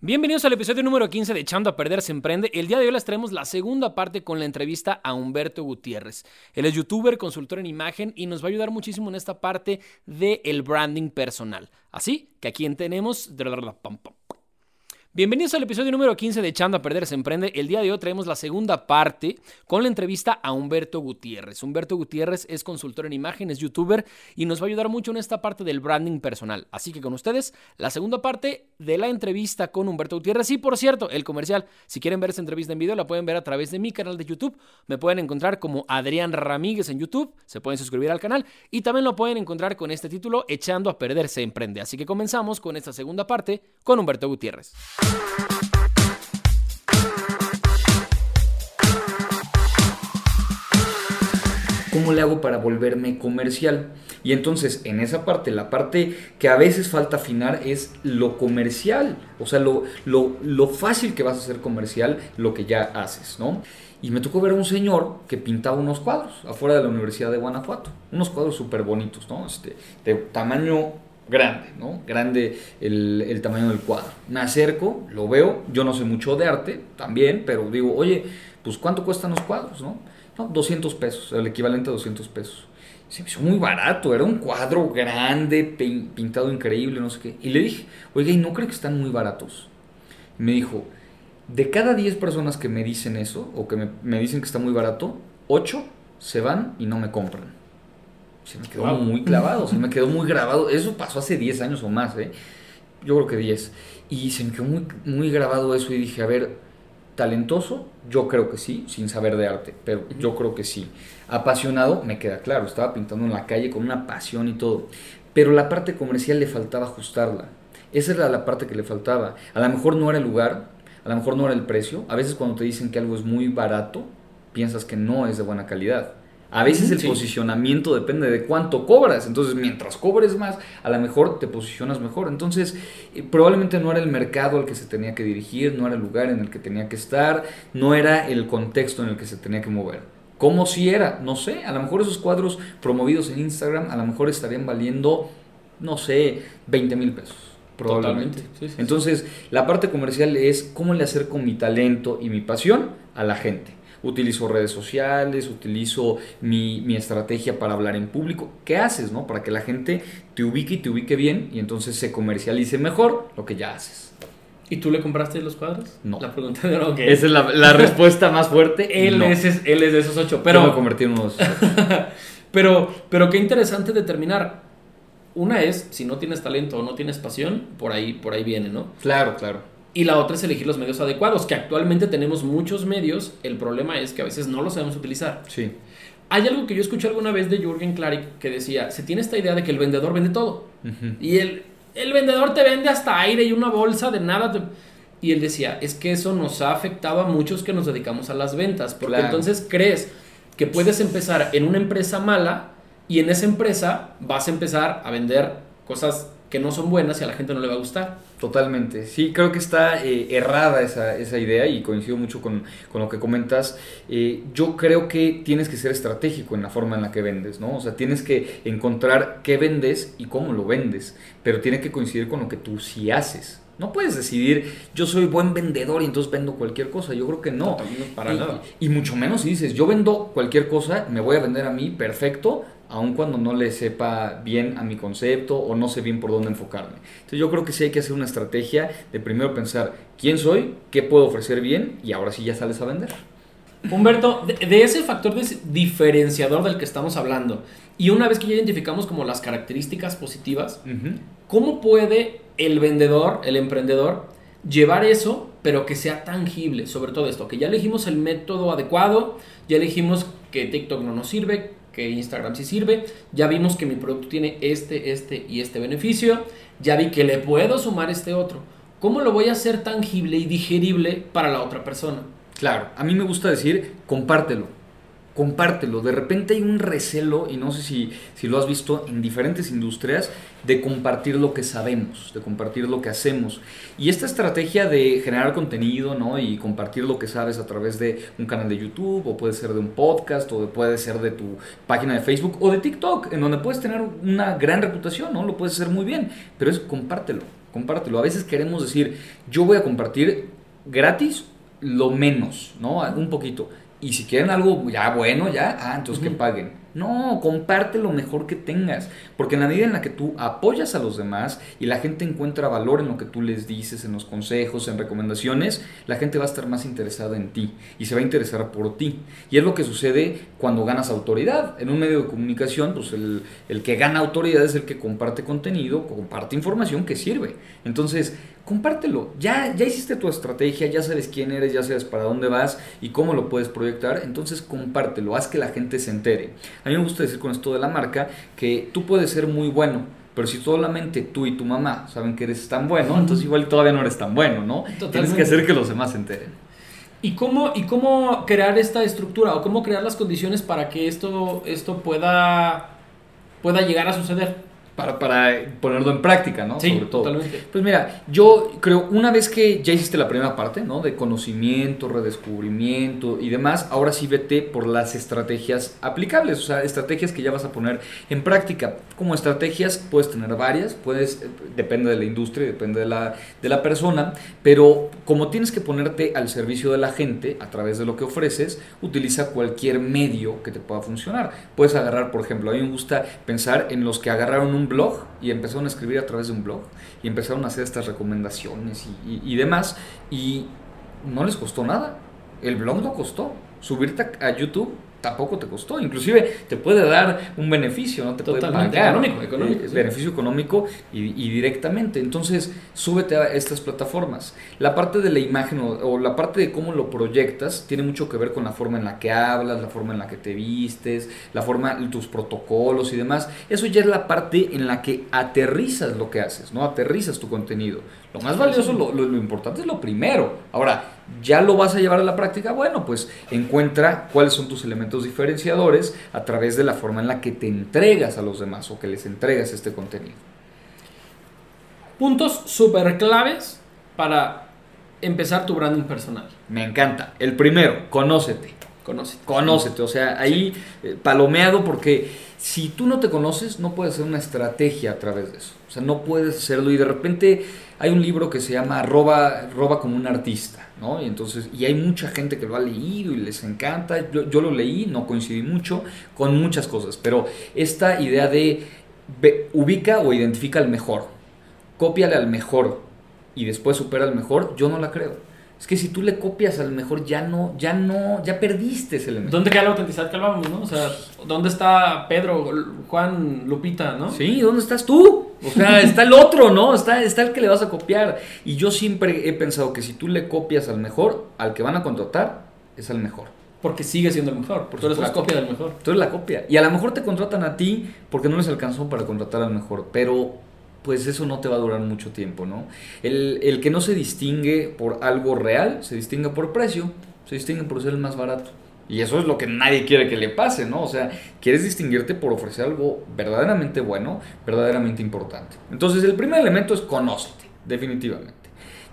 Bienvenidos al episodio número 15 de Echando a Perder se Emprende. El día de hoy les traemos la segunda parte con la entrevista a Humberto Gutiérrez. Él es youtuber, consultor en imagen y nos va a ayudar muchísimo en esta parte del el branding personal. Así que aquí tenemos... Bienvenidos al episodio número 15 de Echando a Perder se Emprende. El día de hoy traemos la segunda parte con la entrevista a Humberto Gutiérrez. Humberto Gutiérrez es consultor en imagen, es youtuber y nos va a ayudar mucho en esta parte del branding personal. Así que con ustedes, la segunda parte de la entrevista con Humberto Gutiérrez. Y por cierto, el comercial, si quieren ver esta entrevista en video, la pueden ver a través de mi canal de YouTube. Me pueden encontrar como Adrián Ramírez en YouTube. Se pueden suscribir al canal y también lo pueden encontrar con este título Echando a Perder se Emprende. Así que comenzamos con esta segunda parte con Humberto Gutiérrez. ¿Cómo le hago para volverme comercial? Y entonces, en esa parte, la parte que a veces falta afinar es lo comercial. O sea, lo, lo, fácil que vas a hacer comercial, lo que ya haces, ¿no? Y me tocó ver a un señor que pintaba unos cuadros afuera de la Universidad de Guanajuato. Unos cuadros súper bonitos, ¿no? Este, de tamaño grande, ¿no? Grande el, tamaño del cuadro. Me acerco, lo veo, yo no sé mucho de arte también, pero digo, oye, pues ¿cuánto cuestan los cuadros, no? No, 200 pesos, el equivalente a 200 pesos. Se me hizo muy barato, era un cuadro grande, pintado increíble, no sé qué. Y le dije, oiga, ¿y no cree que están muy baratos? me dijo, de cada 10 personas que me dicen eso, o que me, me dicen que está muy barato, 8 se van y no me compran se me quedó muy clavado, se me quedó muy grabado. Eso pasó hace 10 años o más, ¿eh? Yo creo que 10. Y se me quedó muy, muy grabado eso y dije, a ver, talentoso, yo creo que sí, sin saber de arte, pero yo creo que sí. Apasionado, me queda claro, estaba pintando en la calle con una pasión y todo. Pero la parte comercial le faltaba ajustarla. Esa era la parte que le faltaba. A lo mejor no era el lugar, a lo mejor no era el precio. A veces cuando te dicen que algo es muy barato, piensas que no es de buena calidad. A veces el posicionamiento depende de cuánto cobras. Entonces, mientras cobres más, a lo mejor te posicionas mejor. Entonces, eh, probablemente no era el mercado al que se tenía que dirigir, no era el lugar en el que tenía que estar, no era el contexto en el que se tenía que mover. ¿Cómo si era? No sé. A lo mejor esos cuadros promovidos en Instagram, a lo mejor estarían valiendo, no sé, 20 mil pesos. Probablemente. Entonces, la parte comercial es cómo le acerco mi talento y mi pasión a la gente utilizo redes sociales, utilizo mi, mi, estrategia para hablar en público. ¿Qué haces, no? Para que la gente te ubique y te ubique bien y entonces se comercialice mejor lo que ya haces. ¿Y tú le compraste los cuadros? No. La pregunta de Esa es la, la respuesta más fuerte. él, es, él es de esos ocho. Pero, Yo me convertí en unos. pero, pero qué interesante determinar. Una es, si no tienes talento o no tienes pasión, por ahí, por ahí viene, ¿no? Claro, claro. Y la otra es elegir los medios adecuados, que actualmente tenemos muchos medios, el problema es que a veces no los sabemos utilizar. Sí. Hay algo que yo escuché alguna vez de Jürgen Klarik que decía, se tiene esta idea de que el vendedor vende todo. Y el, el vendedor te vende hasta aire y una bolsa de nada. Y él decía, es que eso nos ha afectado a muchos que nos dedicamos a las ventas, porque entonces crees que puedes empezar en una empresa mala y en esa empresa vas a empezar a vender cosas que no son buenas y a la gente no le va a gustar. Totalmente, sí, creo que está eh, errada esa, esa, idea y coincido mucho con, con lo que comentas. Eh, yo creo que tienes que ser estratégico en la forma en la que vendes, ¿no? O sea, tienes que encontrar qué vendes y cómo lo vendes, pero tiene que coincidir con lo que tú sí haces. No puedes decidir, yo soy buen vendedor y entonces vendo cualquier cosa. Yo creo que no. para y, nada. Y, mucho menos si dices, yo vendo cualquier cosa, me voy a vender a mí, perfecto, aun cuando no le sepa bien a mi concepto o no sé bien por dónde enfocarme. Entonces yo creo que sí hay que hacer una estrategia de primero pensar quién soy, qué puedo ofrecer bien y ahora sí ya sales a vender. Humberto, de, ese factor diferenciador del que estamos hablando, y una vez que ya identificamos como las características positivas, ¿cómo puede el vendedor, el emprendedor, llevar eso, pero que sea tangible sobre todo esto? Que ya elegimos el método adecuado, ya elegimos que TikTok no nos sirve, Instagram sí sirve, ya vimos que mi producto tiene este, este y este beneficio, ya vi que le puedo sumar este otro. ¿Cómo lo voy a hacer tangible y digerible para la otra persona? Claro, a mí me gusta decir, compártelo compártelo. De repente hay un recelo, y no sé si, si, lo has visto en diferentes industrias, de compartir lo que sabemos, de compartir lo que hacemos. Y esta estrategia de generar contenido ¿no? y compartir lo que sabes a través de un canal de YouTube, o puede ser de un podcast, o puede ser de tu página de Facebook, o de TikTok, en donde puedes tener una gran reputación, ¿no? lo puedes hacer muy bien, pero es compártelo compártelo. A veces queremos decir, yo voy a compartir gratis lo menos, ¿no? Un poquito. Y si quieren algo ya bueno, ya, ah, entonces que paguen. No, comparte lo mejor que tengas, porque en la medida en la que tú apoyas a los demás y la gente encuentra valor en lo que tú les dices, en los consejos, en recomendaciones, la gente va a estar más interesada en ti y se va a interesar por ti. Y es lo que sucede cuando ganas autoridad. En un medio de comunicación, pues el, el que gana autoridad es el que comparte contenido, comparte información que sirve. Entonces, compártelo. Ya, ya hiciste tu estrategia, ya sabes quién eres, ya sabes para dónde vas y cómo lo puedes proyectar. Entonces compártelo, haz que la gente se entere. A mí me gusta decir con esto de la marca que tú puedes ser muy bueno, pero si solamente tú y tu mamá saben que eres tan bueno, entonces igual todavía no eres tan bueno, ¿no? Tienes que hacer que los demás se enteren. ¿Y cómo, ¿Y cómo crear esta estructura o cómo crear las condiciones para que esto, esto pueda, pueda llegar a suceder? Para, para ponerlo en práctica, ¿no? Sí, Sobre todo. Totalmente. Pues mira, yo creo, una vez que ya hiciste la primera parte, ¿no? De conocimiento, redescubrimiento y demás, ahora sí vete por las estrategias aplicables, o sea, estrategias que ya vas a poner en práctica. Como estrategias puedes tener varias, puedes, depende de la industria, depende de la, de la persona, pero como tienes que ponerte al servicio de la gente a través de lo que ofreces, utiliza cualquier medio que te pueda funcionar. Puedes agarrar, por ejemplo, a mí me gusta pensar en los que agarraron un blog y empezaron a escribir a través de un blog y empezaron a hacer estas recomendaciones y, demás y no les costó nada. El blog no costó. Subirte a YouTube tampoco te costó. Inclusive te puede dar un beneficio, ¿no? Te puede pagar. Económico, económico. Eh, beneficio económico y, directamente. Entonces, súbete a estas plataformas. La parte de la imagen o, la parte de cómo lo proyectas tiene mucho que ver con la forma en la que hablas, la forma en la que te vistes, la forma, tus protocolos y demás. Eso ya es la parte en la que aterrizas lo que haces, ¿no? Aterrizas tu contenido. Lo más valioso, lo, lo, importante es lo primero. Ahora, ¿ya lo vas a llevar a la práctica? Bueno, pues encuentra cuáles son tus elementos diferenciadores a través de la forma en la que te entregas a los demás o que les entregas este contenido. Puntos súper claves para empezar tu branding personal. Me encanta. El primero, conócete. Conócete. Conócete. O sea, ahí eh, palomeado porque si tú no te conoces, no puedes hacer una estrategia a través de eso. O sea, no puedes hacerlo y de repente hay un libro que se llama Roba, Roba como un artista, ¿no? Y entonces, y hay mucha gente que lo ha leído y les encanta. Yo, lo leí, no coincidí mucho con muchas cosas, pero esta idea de ubica o identifica al mejor, cópiale al mejor y después supera al mejor, yo no la creo. Es que si tú le copias al mejor, ya no, ya no, ya perdiste ese elemento. ¿Dónde queda la autenticidad que hablábamos, no? O sea, ¿dónde está Pedro, Juan, Lupita, no? Sí, ¿dónde estás tú? O sea, está el otro, ¿no? Está, está el que le vas a copiar. Y yo siempre he pensado que si tú le copias al mejor, al que van a contratar, es al mejor. Porque sigue siendo el mejor, porque tú eres la copia del mejor. Tú eres la copia. Y a lo mejor te contratan a ti porque no les alcanzó para contratar al mejor. Pero pues eso no te va a durar mucho tiempo, ¿no? El, que no se distingue por algo real, se distingue por precio, se distingue por ser el más barato. Y eso es lo que nadie quiere que le pase, ¿no? O sea, quieres distinguirte por ofrecer algo verdaderamente bueno, verdaderamente importante. Entonces, el primer elemento es conócete, definitivamente.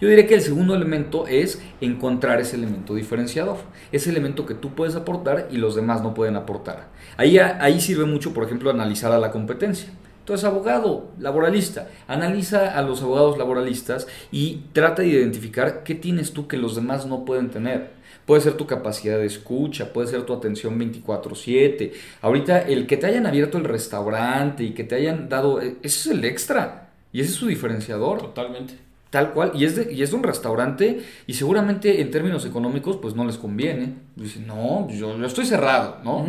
Yo diré que el segundo elemento es encontrar ese elemento diferenciador, ese elemento que tú puedes aportar y los demás no pueden aportar. Ahí, ahí sirve mucho, por ejemplo, analizar a la competencia. Entonces, abogado laboralista, analiza a los abogados laboralistas y trata de identificar qué tienes tú que los demás no pueden tener. Puede ser tu capacidad de escucha, puede ser tu atención 24/7. Ahorita el que te hayan abierto el restaurante y que te hayan dado, e, ese es el extra y ese es su diferenciador. Totalmente. Tal cual, y es, de, y es un restaurante y seguramente en términos económicos pues no les conviene. Dicen, no, yo, yo estoy cerrado, ¿no?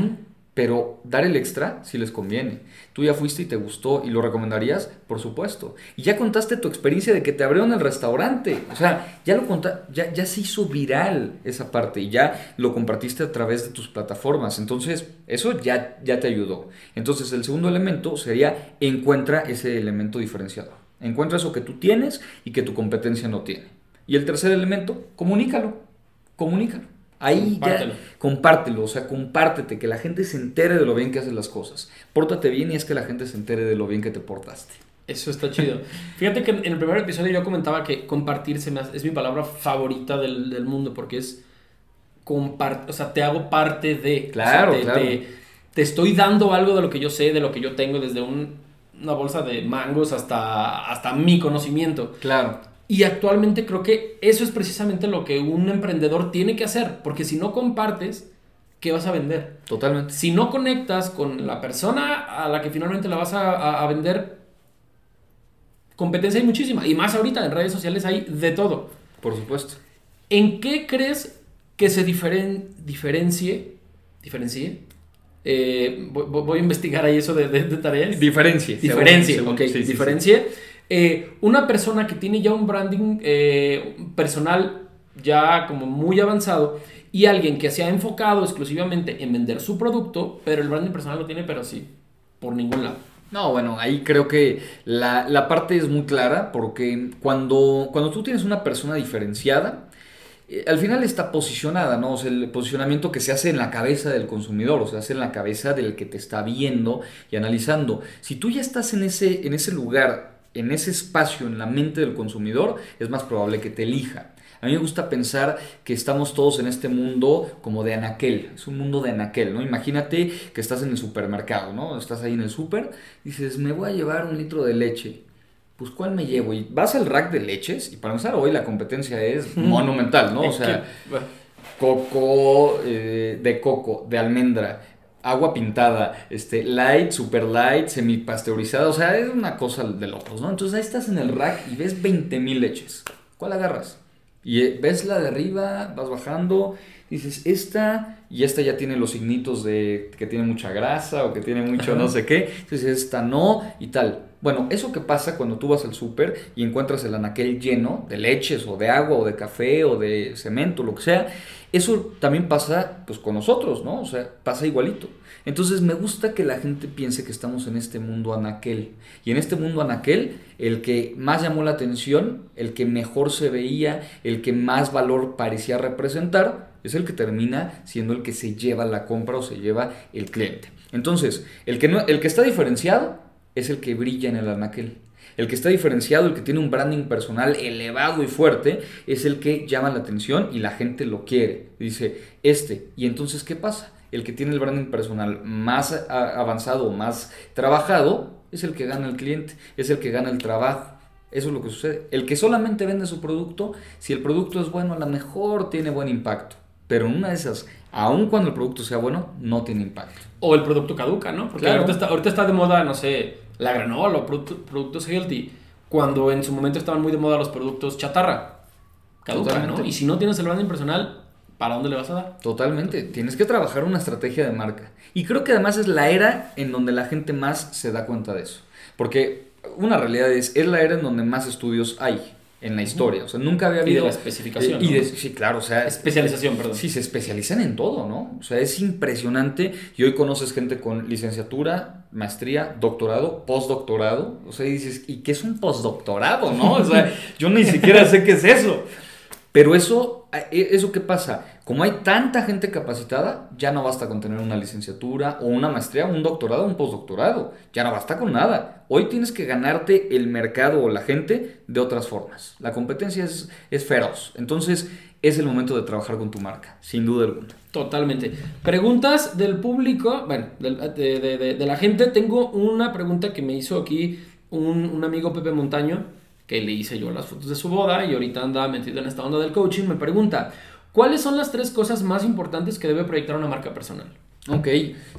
Pero dar el extra si les conviene. Tú ya fuiste y te gustó y lo recomendarías, por supuesto. Y ya contaste tu experiencia de que te abrieron el restaurante. O sea, ya lo contaste, ya, se hizo viral esa parte y ya lo compartiste a través de tus plataformas. Entonces, eso ya, ya te ayudó. Entonces, el segundo elemento sería encuentra ese elemento diferenciador. Encuentra eso que tú tienes y que tu competencia no tiene. Y el tercer elemento, comunícalo. Comunícalo. Ahí ya compártelo, o sea, compártete, que la gente se entere de lo bien que haces las cosas. Pórtate bien y es que la gente se entere de lo bien que te portaste. Eso está chido. Fíjate que en el primer episodio yo comentaba que compartirse es mi palabra favorita del, mundo porque es compartir, o sea, te hago parte de. Claro, te, claro. Te, estoy dando algo de lo que yo sé, de lo que yo tengo desde un una bolsa de mangos hasta, hasta mi conocimiento. Claro. Y actualmente creo que eso es precisamente lo que un emprendedor tiene que hacer, porque si no compartes, ¿qué vas a vender? Totalmente. Si no conectas con la persona a la que finalmente la vas a, vender, competencia hay muchísima. Y más ahorita en redes sociales hay de todo. Por supuesto. ¿En qué crees que se diferen- diferencie? ¿Diferencie? Eh, voy, a investigar ahí eso de, de, de tareas. Diferencie, según- ok, sí, sí, sí. Eh, una persona que tiene ya un branding eh, personal ya como muy avanzado y alguien que se ha enfocado exclusivamente en vender su producto, pero el branding personal lo tiene, pero sí, por ningún lado. No, bueno, ahí creo que la, la parte es muy clara porque cuando, cuando tú tienes una persona diferenciada, eh, al final está posicionada, ¿no? O sea, el posicionamiento que se hace en la cabeza del consumidor, o sea, se hace en la cabeza del que te está viendo y analizando. Si tú ya estás en ese, en ese lugar, en ese espacio, en la mente del consumidor, es más probable que te elija. A mí me gusta pensar que estamos todos en este mundo como de anaquel, es un mundo de anaquel, ¿no? Imagínate que estás en el supermercado, ¿no? Estás ahí en el súper, dices, me voy a llevar un litro de leche. Pues, ¿cuál me llevo? Y vas al rack de leches, y para empezar, hoy la competencia es monumental, ¿no? O sea, coco eh, de coco, de almendra, agua pintada, este, light, super light, semi pasteurizada, o sea, es una cosa de locos, ¿no? Entonces ahí estás en el rack y ves 20 mil leches. ¿Cuál agarras? Y eh, ves la de arriba, vas bajando, dices, esta, y esta ya tiene los signitos de que tiene mucha grasa o que tiene mucho no sé qué, entonces esta no y tal. Bueno, eso que pasa cuando tú vas al súper y encuentras el anaquel lleno de leches o de agua o de café o de cemento, lo que sea, eso también pasa pues con nosotros, ¿no? O sea, pasa igualito. Entonces me gusta que la gente piense que estamos en este mundo anaquel. Y en este mundo anaquel, el que más llamó la atención, el que mejor se veía, el que más valor parecía representar, es el que termina siendo el que se lleva la compra o se lleva el cliente. Entonces, el que, no, el que está diferenciado es el que brilla en el anaquel. El que está diferenciado, el que tiene un branding personal elevado y fuerte, es el que llama la atención y la gente lo quiere. Dice, este. ¿Y entonces qué pasa? El que tiene el branding personal más avanzado, más trabajado, es el que gana el cliente, es el que gana el trabajo. Eso es lo que sucede. El que solamente vende su producto, si el producto es bueno, a lo mejor tiene buen impacto. Pero en una de esas, aun cuando el producto sea bueno, no tiene impacto. O el producto caduca, ¿no? Porque Claro. ahorita, está, ahorita está de moda, no sé, la granola o producto- productos healthy, cuando en su momento estaban muy de moda los productos chatarra. Caduca, Totalmente. ¿no? Y si no tienes el branding personal, ¿para dónde le vas a dar? Totalmente, tienes que trabajar una estrategia de marca. Y creo que además es la era en donde la gente más se da cuenta de eso. Porque una realidad es, es la era en donde más estudios hay en la historia. O sea, nunca había Y de habido... la especificación, Eh, y ¿no? de- sí, claro, o sea... Especialización, perdón. Sí, se especializan en todo, ¿no? O sea, es impresionante. Y hoy conoces gente con licenciatura, maestría, doctorado, postdoctorado. O sea, y dices, ¿y qué es un postdoctorado, no? O sea, yo ni siquiera sé qué es eso. Pero eso, eh, ¿eso qué pasa? Como hay tanta gente capacitada, ya no basta con tener una licenciatura o una maestría, un doctorado, un postdoctorado. Ya no basta con nada. Hoy tienes que ganarte el mercado o la gente de otras formas. La competencia es, feroz. Entonces, es el momento de trabajar con tu marca, sin duda alguna. Totalmente. Preguntas del público, bueno, de, la gente. Tengo una pregunta que me hizo aquí un amigo Pepe Montaño, que le hice yo las fotos de su boda y ahorita anda metido en esta onda del coaching. Me pregunta, ¿cuáles son las tres cosas más importantes que debe proyectar una marca personal? Ok,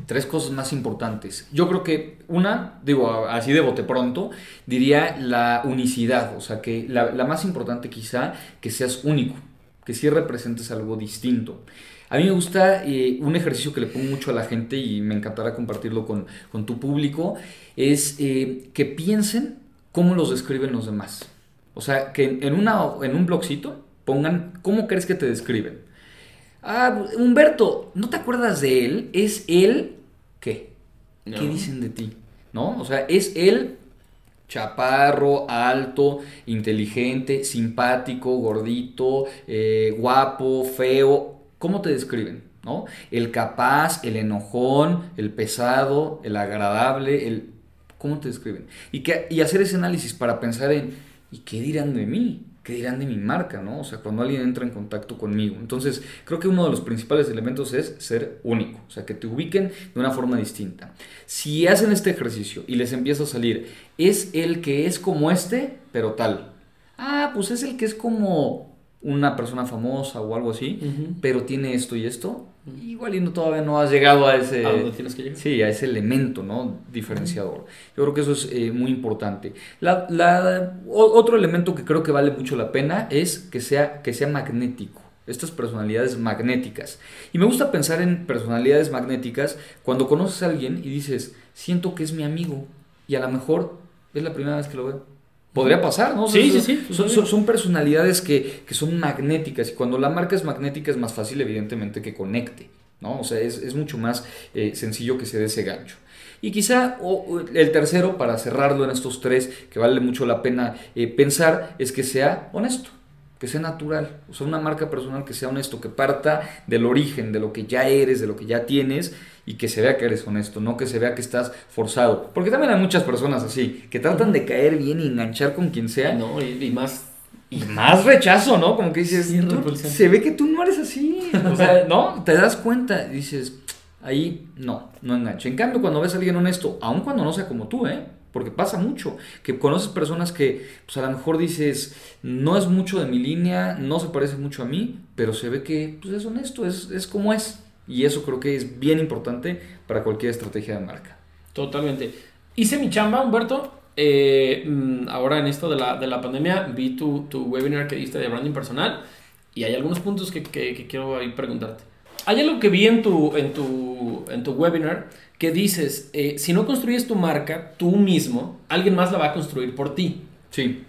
tres cosas más importantes. Yo creo que una, digo así de bote pronto, diría la unicidad. O sea, que la, más importante quizá que seas único, que sí representes algo distinto. A mí me gusta eh, un ejercicio que le pongo mucho a la gente y me encantará compartirlo con, con tu público, es eh, que piensen cómo los describen los demás. O sea, que en, una, en un blogcito pongan cómo crees que te describen. Ah, Humberto, ¿no te acuerdas de él? Es él, ¿qué? ¿Qué dicen de ti? ¿No? O sea, es él chaparro, alto, inteligente, simpático, gordito, eh, guapo, feo. ¿Cómo te describen? ¿No? El capaz, el enojón, el pesado, el agradable, el... ¿Cómo te describen? Y, que, y hacer ese análisis para pensar en, ¿y qué dirán de mí? ¿qué dirán de mi marca, no? O sea, cuando alguien entra en contacto conmigo. Entonces, creo que uno de los principales elementos es ser único, o sea, que te ubiquen de una forma distinta. Si hacen este ejercicio y les empieza a salir, es el que es como este, pero tal. Ah, pues es el que es como una persona famosa o algo así, pero tiene esto y esto, igual y no, todavía no has llegado a ese, tienes que llegar? Sí, a ese elemento ¿no? diferenciador. Yo creo que eso es eh, muy importante. La, la, otro elemento que creo que vale mucho la pena es que sea, que sea magnético. Estas personalidades magnéticas. Y me gusta pensar en personalidades magnéticas cuando conoces a alguien y dices, siento que es mi amigo. Y a lo mejor es la primera vez que lo veo podría pasar, ¿no? Sí, sí, sí. Son, personalidades que, son magnéticas y cuando la marca es magnética es más fácil, evidentemente, que conecte, ¿no? O sea, es, mucho más eh, sencillo que se dé ese gancho. Y quizá el tercero, para cerrarlo en estos tres, que vale mucho la pena eh, pensar, es que sea honesto que sea natural, o sea, una marca personal que sea honesto, que parta del origen, de lo que ya eres, de lo que ya tienes y que se vea que eres honesto, no que se vea que estás forzado. Porque también hay muchas personas así, que tratan de caer bien y enganchar con quien sea. No, y, más... Y más rechazo, ¿no? Como que dices, se ve que tú no eres así. O sea, ¿no? Te das cuenta, dices, ahí no, no engancha. En cambio, cuando ves a alguien honesto, aun cuando no sea como tú, ¿eh? Porque pasa mucho, que conoces personas que pues a lo mejor dices, no es mucho de mi línea, no se parece mucho a mí, pero se ve que pues, es honesto, es, es como es. Y eso creo que es bien importante para cualquier estrategia de marca. Totalmente. Hice mi chamba, Humberto. Eh, mm, ahora en esto de la, de la pandemia vi tu, tu, webinar que diste de branding personal y hay algunos puntos que, que, quiero ahí preguntarte. Hay algo que vi en tu, en tu, en tu webinar que dices, eh, si no construyes tu marca tú mismo, alguien más la va a construir por ti. Sí.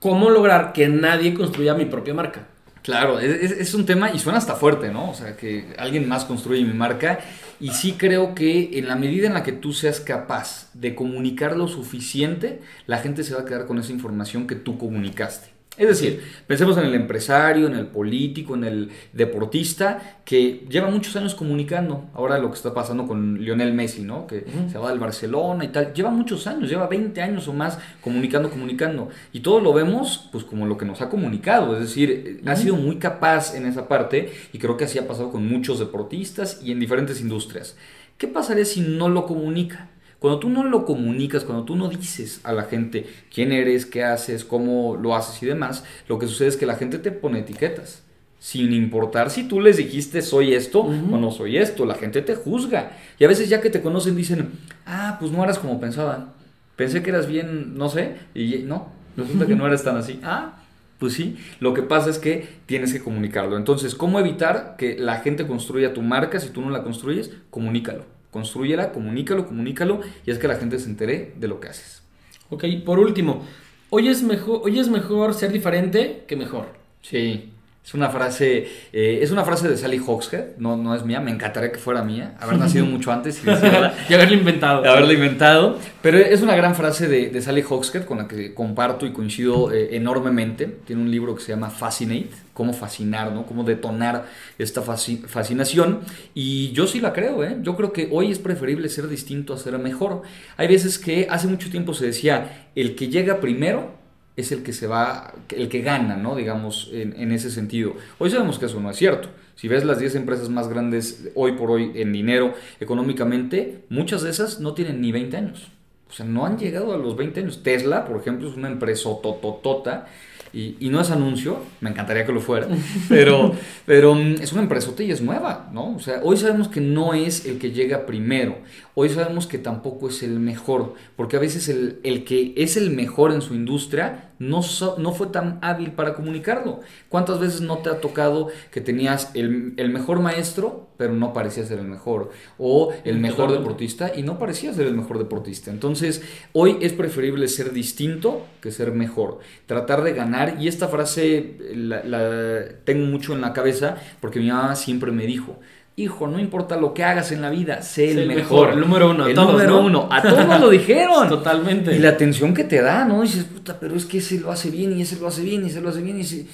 ¿Cómo lograr que nadie construya mi propia marca? Claro, es, un tema y suena hasta fuerte, ¿no? O sea, que alguien más construye mi marca. Y sí creo que en la medida en la que tú seas capaz de comunicar lo suficiente, la gente se va a quedar con esa información que tú comunicaste. Es decir, pensemos en el empresario, en el político, en el deportista que lleva muchos años comunicando. Ahora lo que está pasando con Lionel Messi, ¿no? Que se va del Barcelona y tal. Lleva muchos años, lleva 20 años o más comunicando, comunicando. Y todo lo vemos pues como lo que nos ha comunicado. Es decir, ha sido muy capaz en esa parte y creo que así ha pasado con muchos deportistas y en diferentes industrias. ¿Qué pasaría si no lo comunica? Cuando tú no lo comunicas, cuando tú no dices a la gente quién eres, qué haces, cómo lo haces y demás, lo que sucede es que la gente te pone etiquetas. Sin importar si tú les dijiste soy esto o no soy esto, la gente te juzga. Y a veces ya que te conocen dicen, ah, pues no eras como pensaba. Pensé que eras bien, no sé, y no, resulta que no eres tan así. Ah, pues sí, lo que pasa es que tienes que comunicarlo. Entonces, ¿cómo evitar que la gente construya tu marca si tú no la construyes? Comunícalo. Construyela, comunícalo, comunícalo y es que la gente se entere de lo que haces. Ok, por último, hoy es mejor, hoy es mejor ser diferente que mejor. Sí. Es una frase, eh, es una frase de Sally Hawkshead, no, no es mía, me encantaría que fuera mía, haber nacido mucho antes y, y haberla inventado. Haberla inventado, pero es una gran frase de, de Sally Hawkshead con la que comparto y coincido eh, enormemente. Tiene un libro que se llama Fascinate, cómo fascinar, ¿no? Cómo detonar esta fascinación. Y yo sí la creo, ¿eh? Yo creo que hoy es preferible ser distinto a ser mejor. Hay veces que hace mucho tiempo se decía, el que llega primero es el que se va, el que gana, ¿no? Digamos, en, ese sentido. Hoy sabemos que eso no es cierto. Si ves las 10 empresas más grandes hoy por hoy en dinero, económicamente, muchas de esas no tienen ni 20 años. O sea, no han llegado a los 20 años. Tesla, por ejemplo, es una empresa tototota y, y, no es anuncio, me encantaría que lo fuera, pero, pero mm, es una empresota y es nueva, ¿no? O sea, hoy sabemos que no es el que llega primero, hoy sabemos que tampoco es el mejor, porque a veces el, el que es el mejor en su industria no, no fue tan hábil para comunicarlo. ¿Cuántas veces no te ha tocado que tenías el, el mejor maestro, pero no parecía ser el mejor? O el mejor deportista y no parecía ser el mejor deportista. Entonces, hoy es preferible ser distinto que ser mejor. Tratar de ganar, y esta frase la, la tengo mucho en la cabeza porque mi mamá siempre me dijo, hijo, no importa lo que hagas en la vida, sé el, mejor. El número uno. El número uno. A todos lo dijeron. Totalmente. Y la atención que te da, ¿no? dices, puta, pero es que ese lo hace bien y ese lo hace bien y ese lo hace bien y ese...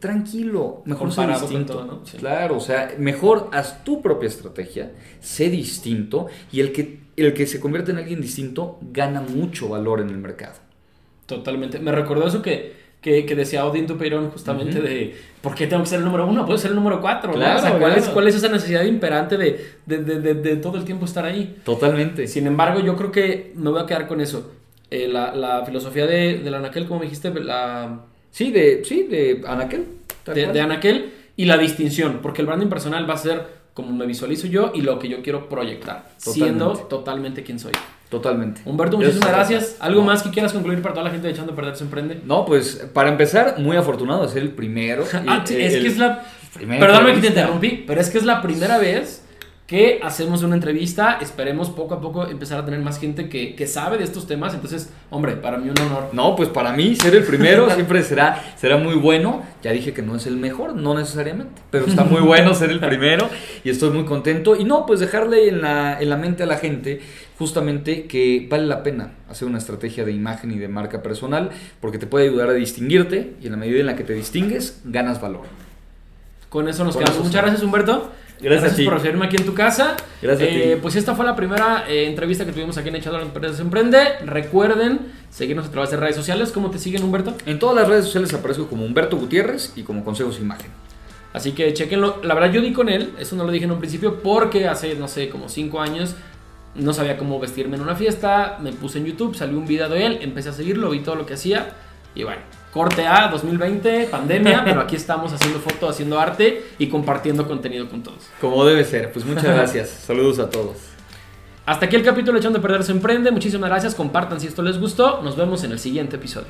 Tranquilo, mejor sé distinto. ¿no? Claro, o sea, mejor haz tu propia estrategia, sé distinto y el que, el que se convierte en alguien distinto gana mucho valor en el mercado. Totalmente. Me recordó eso que que, que decía Odín Dupeirón justamente de ¿por qué tengo que ser el número uno? Puedo ser el número cuatro, ¿no? Claro, O sea, ¿cuál, es. ¿cuál es esa necesidad imperante de, de, de- de- todo el tiempo estar ahí? Totalmente. Sin embargo, yo creo que me voy a quedar con eso. Eh, la, la filosofía de, de la Anaquel, como me dijiste, la, Sí, de, sí, de Anaquel. de, Anaquel y la distinción, porque el branding personal va a ser como me visualizo yo y lo que yo quiero proyectar, siendo totalmente quien soy. Totalmente. Humberto, muchísimas trata. gracias. ¿Algo No. más que quieras concluir para toda la gente de Echando a Perder se emprende? No, pues para empezar, muy afortunado de ser el primero. Ah, eh, es el que es la... Perdóname que te interrumpí, pero es que es la primera vez que hacemos una entrevista. Esperemos poco a poco empezar a tener más gente que, que sabe de estos temas. Entonces, hombre, para mí un honor. No, pues para mí ser el primero siempre será, será muy bueno. Ya dije que no es el mejor, no necesariamente, pero está muy bueno ser el primero y estoy muy contento. Y no, pues dejarle en la, en la mente a la gente justamente que vale la pena hacer una estrategia de imagen y de marca personal porque te puede ayudar a distinguirte y en la medida en la que te distingues, ganas valor. Con eso nos Con quedamos. eso Muchas gracias, Humberto. Gracias a ti. por recibirme aquí en tu casa. Gracias a Eh, ti. Pues esta fue la primera eh, entrevista que tuvimos aquí en Echando a se emprende. Recuerden seguirnos a través de redes sociales. ¿Cómo te siguen, Humberto? En todas las redes sociales aparezco como Humberto Gutiérrez y como Consejos Imagen. Así que chequenlo. La verdad, yo di con él. Eso no lo dije en un principio porque hace, no sé, como 5 años no sabía cómo vestirme en una fiesta. Me puse en YouTube, salió un video de él, empecé a seguirlo, vi todo lo que hacía. Y bueno, corte A 2020, pandemia, pero aquí estamos haciendo fotos, haciendo arte y compartiendo contenido con todos. Como debe ser. Pues muchas gracias. Saludos a todos. Hasta aquí el capítulo Echando a Perder se emprende. Muchísimas gracias. Compartan si esto les gustó. Nos vemos en el siguiente episodio.